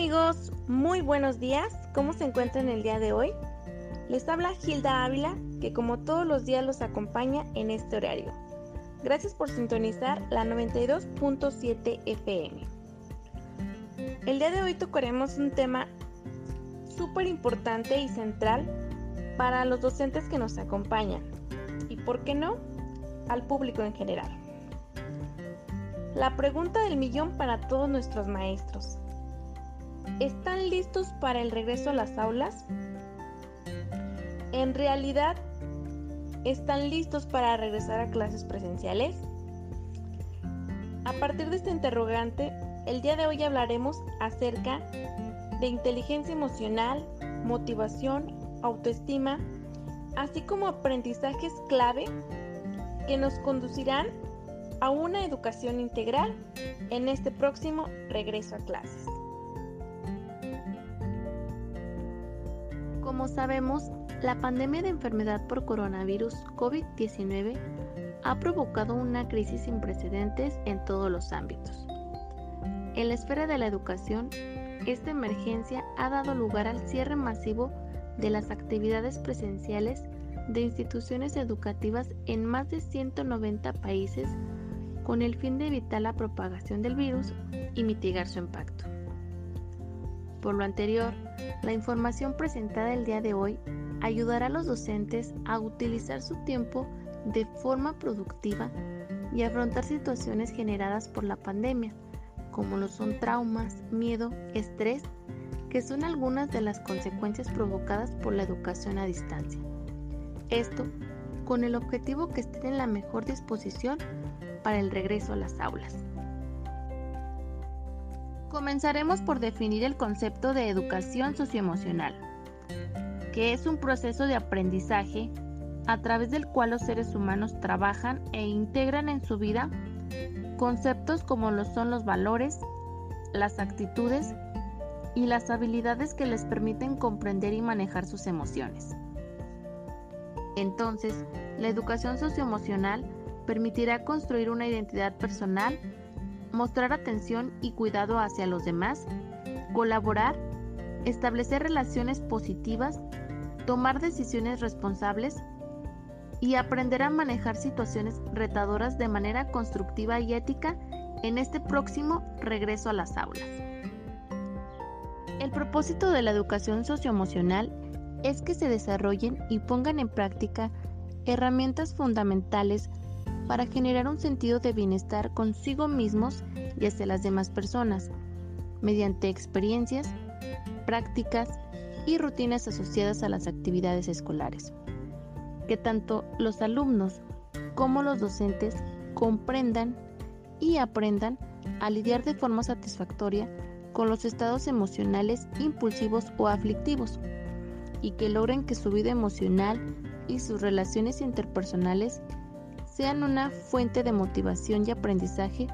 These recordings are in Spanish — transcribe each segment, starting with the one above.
amigos, muy buenos días. ¿Cómo se encuentran el día de hoy? Les habla Gilda Ávila, que como todos los días los acompaña en este horario. Gracias por sintonizar la 92.7 FM. El día de hoy tocaremos un tema súper importante y central para los docentes que nos acompañan y, ¿por qué no?, al público en general. La pregunta del millón para todos nuestros maestros. ¿Están listos para el regreso a las aulas? ¿En realidad están listos para regresar a clases presenciales? A partir de este interrogante, el día de hoy hablaremos acerca de inteligencia emocional, motivación, autoestima, así como aprendizajes clave que nos conducirán a una educación integral en este próximo regreso a clases. Como sabemos, la pandemia de enfermedad por coronavirus COVID-19 ha provocado una crisis sin precedentes en todos los ámbitos. En la esfera de la educación, esta emergencia ha dado lugar al cierre masivo de las actividades presenciales de instituciones educativas en más de 190 países con el fin de evitar la propagación del virus y mitigar su impacto. Por lo anterior, la información presentada el día de hoy ayudará a los docentes a utilizar su tiempo de forma productiva y afrontar situaciones generadas por la pandemia, como lo son traumas, miedo, estrés, que son algunas de las consecuencias provocadas por la educación a distancia. Esto con el objetivo que estén en la mejor disposición para el regreso a las aulas. Comenzaremos por definir el concepto de educación socioemocional, que es un proceso de aprendizaje a través del cual los seres humanos trabajan e integran en su vida conceptos como lo son los valores, las actitudes y las habilidades que les permiten comprender y manejar sus emociones. Entonces, la educación socioemocional permitirá construir una identidad personal, mostrar atención y cuidado hacia los demás, colaborar, establecer relaciones positivas, tomar decisiones responsables y aprender a manejar situaciones retadoras de manera constructiva y ética en este próximo regreso a las aulas. El propósito de la educación socioemocional es que se desarrollen y pongan en práctica herramientas fundamentales para generar un sentido de bienestar consigo mismos y hacia las demás personas, mediante experiencias, prácticas y rutinas asociadas a las actividades escolares. Que tanto los alumnos como los docentes comprendan y aprendan a lidiar de forma satisfactoria con los estados emocionales impulsivos o aflictivos y que logren que su vida emocional y sus relaciones interpersonales sean una fuente de motivación y aprendizaje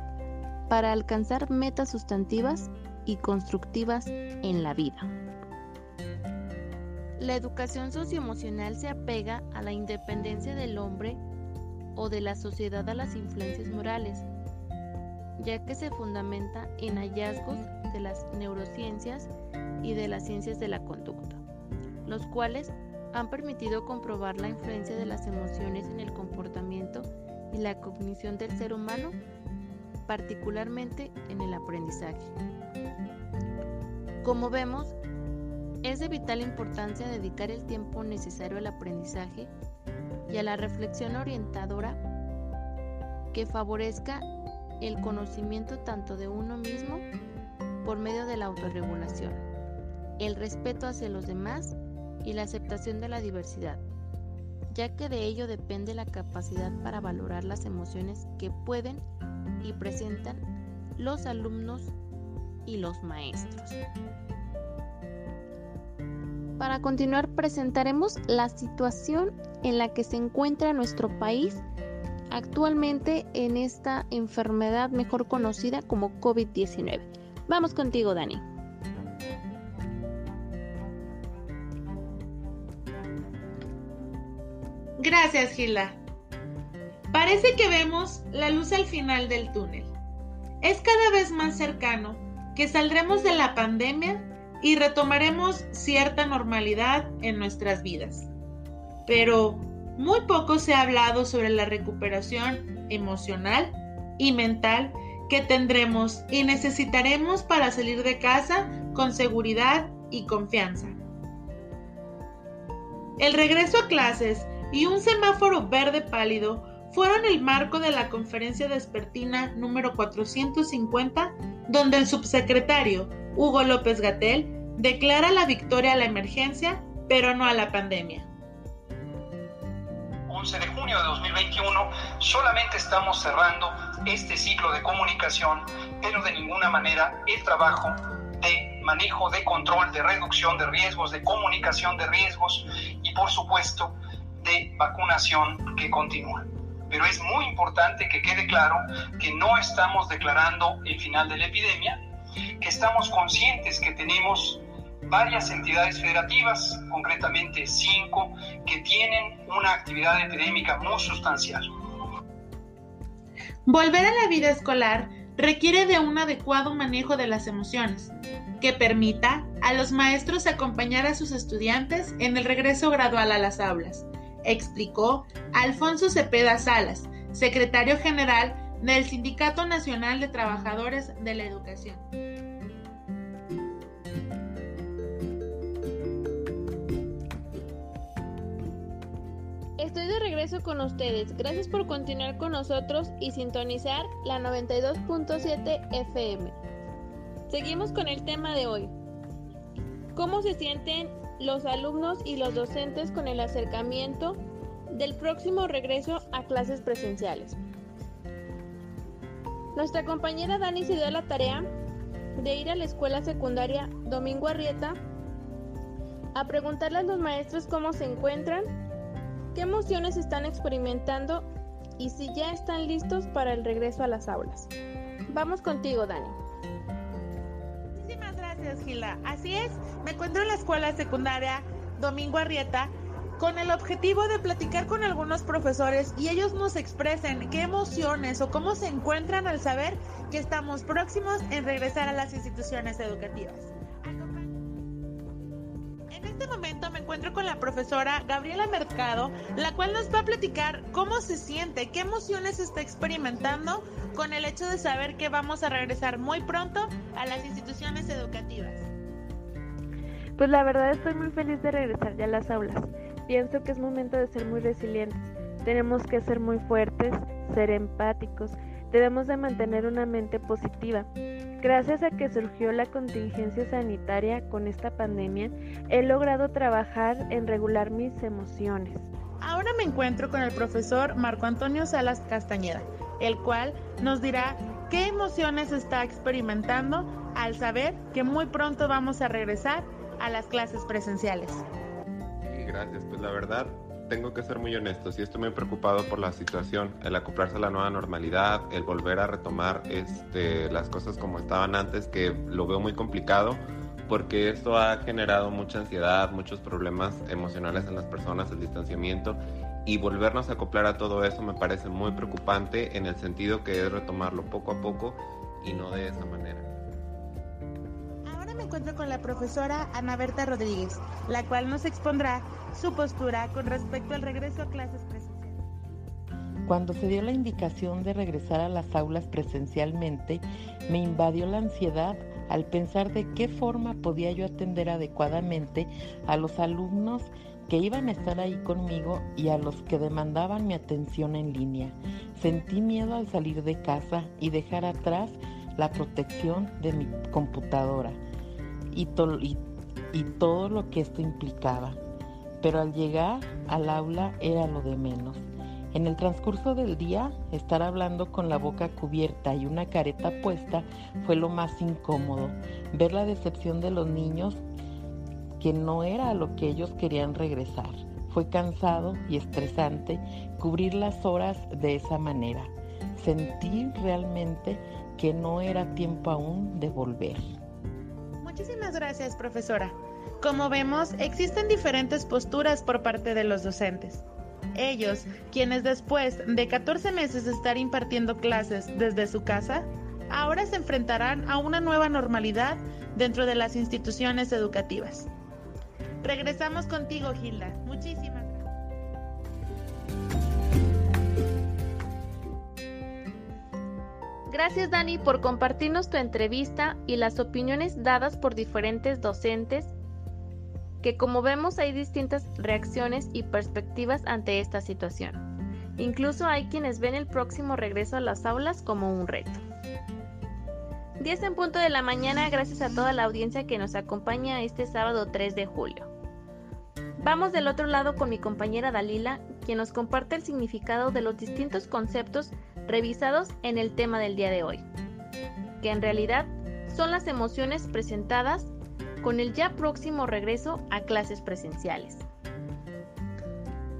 para alcanzar metas sustantivas y constructivas en la vida. La educación socioemocional se apega a la independencia del hombre o de la sociedad a las influencias morales, ya que se fundamenta en hallazgos de las neurociencias y de las ciencias de la conducta, los cuales han permitido comprobar la influencia de las emociones en el comportamiento y la cognición del ser humano, particularmente en el aprendizaje. Como vemos, es de vital importancia dedicar el tiempo necesario al aprendizaje y a la reflexión orientadora que favorezca el conocimiento tanto de uno mismo por medio de la autorregulación, el respeto hacia los demás y la aceptación de la diversidad, ya que de ello depende la capacidad para valorar las emociones que pueden y presentan los alumnos y los maestros. Para continuar presentaremos la situación en la que se encuentra nuestro país actualmente en esta enfermedad mejor conocida como COVID-19. Vamos contigo, Dani. Gracias, Gila. Parece que vemos la luz al final del túnel. Es cada vez más cercano que saldremos de la pandemia y retomaremos cierta normalidad en nuestras vidas. Pero muy poco se ha hablado sobre la recuperación emocional y mental que tendremos y necesitaremos para salir de casa con seguridad y confianza. El regreso a clases y un semáforo verde pálido fueron el marco de la conferencia despertina número 450, donde el subsecretario Hugo López Gatel declara la victoria a la emergencia, pero no a la pandemia. 11 de junio de 2021 solamente estamos cerrando este ciclo de comunicación, pero de ninguna manera el trabajo de manejo, de control, de reducción de riesgos, de comunicación de riesgos y por supuesto de vacunación que continúa. Pero es muy importante que quede claro que no estamos declarando el final de la epidemia, que estamos conscientes que tenemos varias entidades federativas, concretamente cinco, que tienen una actividad epidémica muy sustancial. Volver a la vida escolar requiere de un adecuado manejo de las emociones, que permita a los maestros acompañar a sus estudiantes en el regreso gradual a las aulas, explicó Alfonso Cepeda Salas, secretario general del Sindicato Nacional de Trabajadores de la Educación. Estoy de regreso con ustedes. Gracias por continuar con nosotros y sintonizar la 92.7 FM. Seguimos con el tema de hoy. ¿Cómo se sienten los alumnos y los docentes con el acercamiento del próximo regreso a clases presenciales? Nuestra compañera Dani se dio la tarea de ir a la escuela secundaria Domingo Arrieta a preguntarle a los maestros cómo se encuentran qué emociones están experimentando y si ya están listos para el regreso a las aulas. Vamos contigo, Dani. Muchísimas gracias, Gila. Así es, me encuentro en la escuela secundaria Domingo Arrieta con el objetivo de platicar con algunos profesores y ellos nos expresen qué emociones o cómo se encuentran al saber que estamos próximos en regresar a las instituciones educativas. En este momento me encuentro con la profesora Gabriela Mercado, la cual nos va a platicar cómo se siente, qué emociones está experimentando con el hecho de saber que vamos a regresar muy pronto a las instituciones educativas. Pues la verdad estoy muy feliz de regresar ya a las aulas. Pienso que es momento de ser muy resilientes. Tenemos que ser muy fuertes, ser empáticos. Debemos de mantener una mente positiva. Gracias a que surgió la contingencia sanitaria con esta pandemia, he logrado trabajar en regular mis emociones. Ahora me encuentro con el profesor Marco Antonio Salas Castañeda, el cual nos dirá qué emociones está experimentando al saber que muy pronto vamos a regresar a las clases presenciales. gracias, pues la verdad tengo que ser muy honesto, sí estoy muy preocupado por la situación, el acoplarse a la nueva normalidad, el volver a retomar este, las cosas como estaban antes, que lo veo muy complicado porque esto ha generado mucha ansiedad, muchos problemas emocionales en las personas, el distanciamiento y volvernos a acoplar a todo eso me parece muy preocupante en el sentido que es retomarlo poco a poco y no de esa manera encuentro con la profesora Ana Berta Rodríguez, la cual nos expondrá su postura con respecto al regreso a clases presenciales. Cuando se dio la indicación de regresar a las aulas presencialmente, me invadió la ansiedad al pensar de qué forma podía yo atender adecuadamente a los alumnos que iban a estar ahí conmigo y a los que demandaban mi atención en línea. Sentí miedo al salir de casa y dejar atrás la protección de mi computadora y, y, todo lo que esto implicaba. Pero al llegar al aula era lo de menos. En el transcurso del día, estar hablando con la boca cubierta y una careta puesta fue lo más incómodo. Ver la decepción de los niños que no era a lo que ellos querían regresar. Fue cansado y estresante cubrir las horas de esa manera. Sentí realmente que no era tiempo aún de volver. Muchísimas gracias, profesora. Como vemos, existen diferentes posturas por parte de los docentes. Ellos, quienes después de 14 meses estar impartiendo clases desde su casa, ahora se enfrentarán a una nueva normalidad dentro de las instituciones educativas. Regresamos contigo, Gilda. Muchísimas gracias. Dani por compartirnos tu entrevista y las opiniones dadas por diferentes docentes, que como vemos hay distintas reacciones y perspectivas ante esta situación. Incluso hay quienes ven el próximo regreso a las aulas como un reto. 10 en punto de la mañana, gracias a toda la audiencia que nos acompaña este sábado 3 de julio. Vamos del otro lado con mi compañera Dalila, quien nos comparte el significado de los distintos conceptos revisados en el tema del día de hoy, que en realidad son las emociones presentadas con el ya próximo regreso a clases presenciales.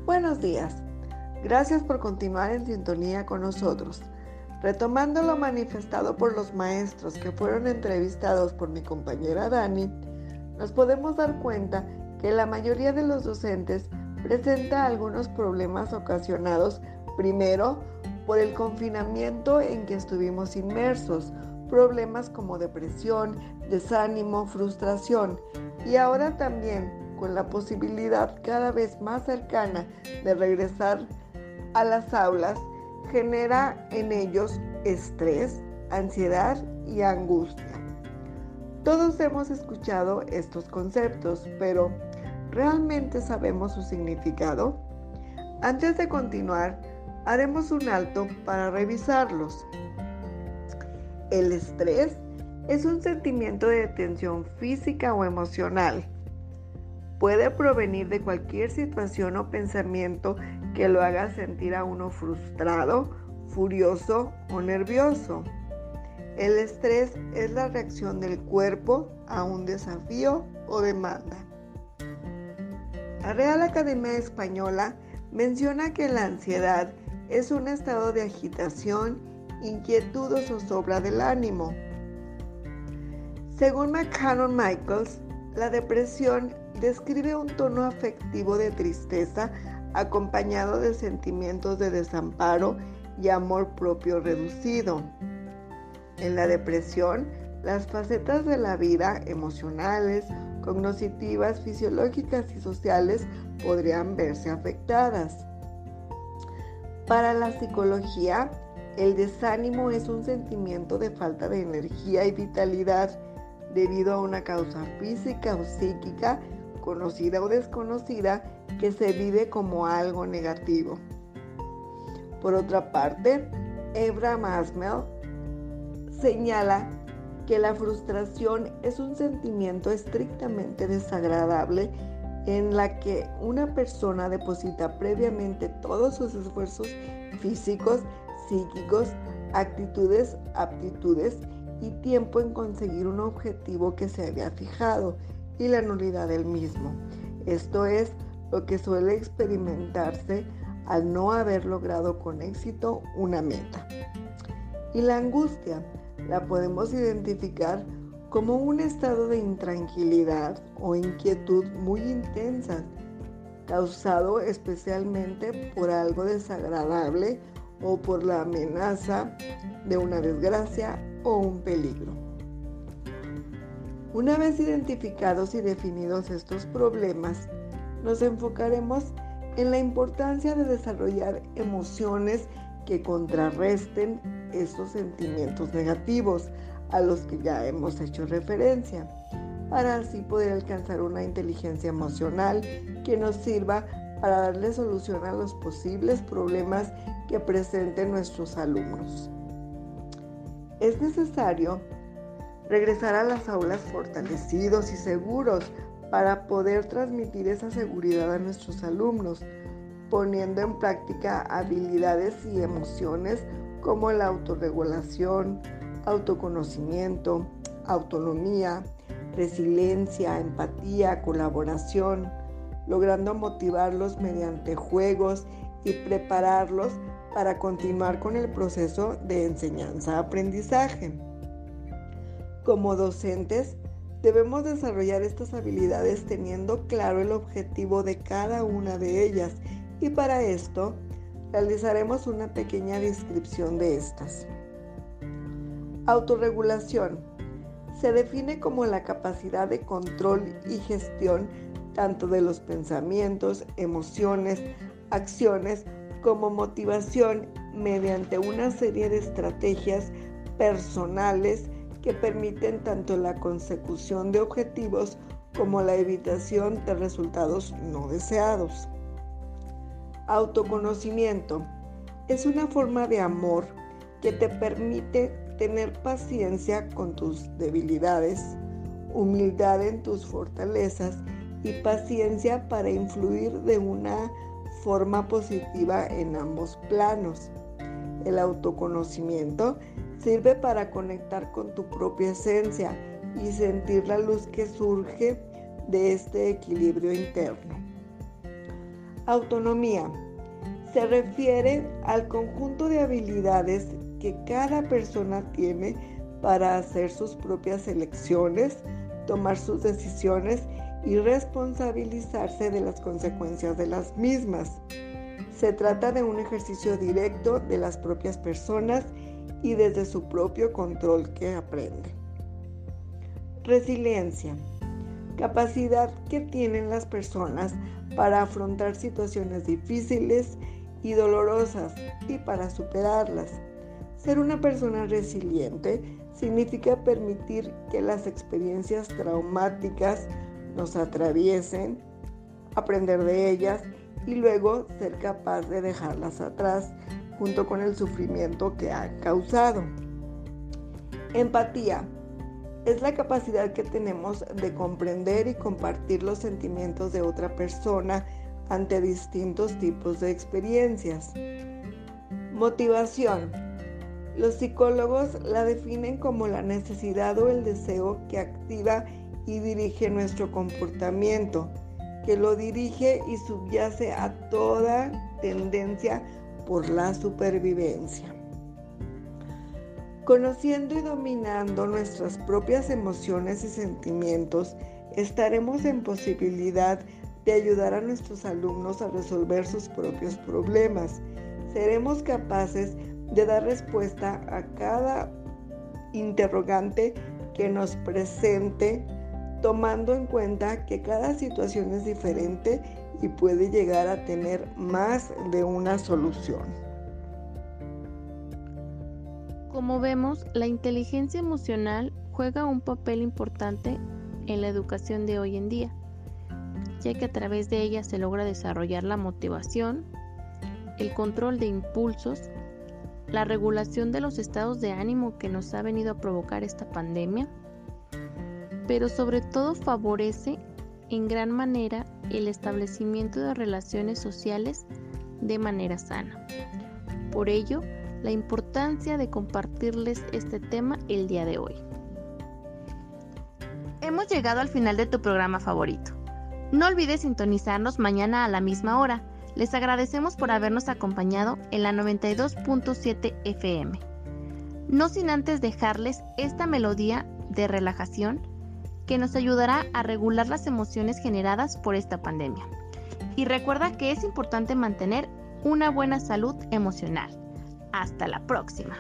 Buenos días, gracias por continuar en sintonía con nosotros. Retomando lo manifestado por los maestros que fueron entrevistados por mi compañera Dani, nos podemos dar cuenta que la mayoría de los docentes presenta algunos problemas ocasionados primero por el confinamiento en que estuvimos inmersos, problemas como depresión, desánimo, frustración y ahora también con la posibilidad cada vez más cercana de regresar a las aulas, genera en ellos estrés, ansiedad y angustia. Todos hemos escuchado estos conceptos, pero ¿realmente sabemos su significado? Antes de continuar, haremos un alto para revisarlos. El estrés es un sentimiento de tensión física o emocional. Puede provenir de cualquier situación o pensamiento que lo haga sentir a uno frustrado, furioso o nervioso. El estrés es la reacción del cuerpo a un desafío o demanda. La Real Academia Española menciona que la ansiedad es un estado de agitación, inquietud o zozobra del ánimo. Según McCannon Michaels, la depresión describe un tono afectivo de tristeza acompañado de sentimientos de desamparo y amor propio reducido. En la depresión, las facetas de la vida emocionales, cognitivas, fisiológicas y sociales podrían verse afectadas. Para la psicología, el desánimo es un sentimiento de falta de energía y vitalidad debido a una causa física o psíquica, conocida o desconocida, que se vive como algo negativo. Por otra parte, Ebra Masmel señala que la frustración es un sentimiento estrictamente desagradable en la que una persona deposita previamente todos sus esfuerzos físicos, psíquicos, actitudes, aptitudes y tiempo en conseguir un objetivo que se había fijado y la nulidad del mismo. Esto es lo que suele experimentarse al no haber logrado con éxito una meta. Y la angustia la podemos identificar como un estado de intranquilidad o inquietud muy intensa, causado especialmente por algo desagradable o por la amenaza de una desgracia o un peligro. Una vez identificados y definidos estos problemas, nos enfocaremos en la importancia de desarrollar emociones que contrarresten estos sentimientos negativos, a los que ya hemos hecho referencia, para así poder alcanzar una inteligencia emocional que nos sirva para darle solución a los posibles problemas que presenten nuestros alumnos. Es necesario regresar a las aulas fortalecidos y seguros para poder transmitir esa seguridad a nuestros alumnos, poniendo en práctica habilidades y emociones como la autorregulación, autoconocimiento, autonomía, resiliencia, empatía, colaboración, logrando motivarlos mediante juegos y prepararlos para continuar con el proceso de enseñanza-aprendizaje. Como docentes, debemos desarrollar estas habilidades teniendo claro el objetivo de cada una de ellas y para esto realizaremos una pequeña descripción de estas. Autorregulación. Se define como la capacidad de control y gestión tanto de los pensamientos, emociones, acciones como motivación mediante una serie de estrategias personales que permiten tanto la consecución de objetivos como la evitación de resultados no deseados. Autoconocimiento es una forma de amor que te permite tener paciencia con tus debilidades, humildad en tus fortalezas y paciencia para influir de una forma positiva en ambos planos. El autoconocimiento sirve para conectar con tu propia esencia y sentir la luz que surge de este equilibrio interno. Autonomía se refiere al conjunto de habilidades que cada persona tiene para hacer sus propias elecciones, tomar sus decisiones y responsabilizarse de las consecuencias de las mismas. Se trata de un ejercicio directo de las propias personas y desde su propio control que aprende. Resiliencia. Capacidad que tienen las personas para afrontar situaciones difíciles y dolorosas y para superarlas. Ser una persona resiliente significa permitir que las experiencias traumáticas nos atraviesen, aprender de ellas y luego ser capaz de dejarlas atrás junto con el sufrimiento que ha causado. Empatía es la capacidad que tenemos de comprender y compartir los sentimientos de otra persona ante distintos tipos de experiencias. Motivación. Los psicólogos la definen como la necesidad o el deseo que activa y dirige nuestro comportamiento, que lo dirige y subyace a toda tendencia por la supervivencia. Conociendo y dominando nuestras propias emociones y sentimientos, estaremos en posibilidad de ayudar a nuestros alumnos a resolver sus propios problemas. Seremos capaces de dar respuesta a cada interrogante que nos presente, tomando en cuenta que cada situación es diferente y puede llegar a tener más de una solución. Como vemos, la inteligencia emocional juega un papel importante en la educación de hoy en día, ya que a través de ella se logra desarrollar la motivación, el control de impulsos, la regulación de los estados de ánimo que nos ha venido a provocar esta pandemia, pero sobre todo favorece en gran manera el establecimiento de relaciones sociales de manera sana. Por ello, la importancia de compartirles este tema el día de hoy. Hemos llegado al final de tu programa favorito. No olvides sintonizarnos mañana a la misma hora. Les agradecemos por habernos acompañado en la 92.7 FM. No sin antes dejarles esta melodía de relajación que nos ayudará a regular las emociones generadas por esta pandemia. Y recuerda que es importante mantener una buena salud emocional. Hasta la próxima.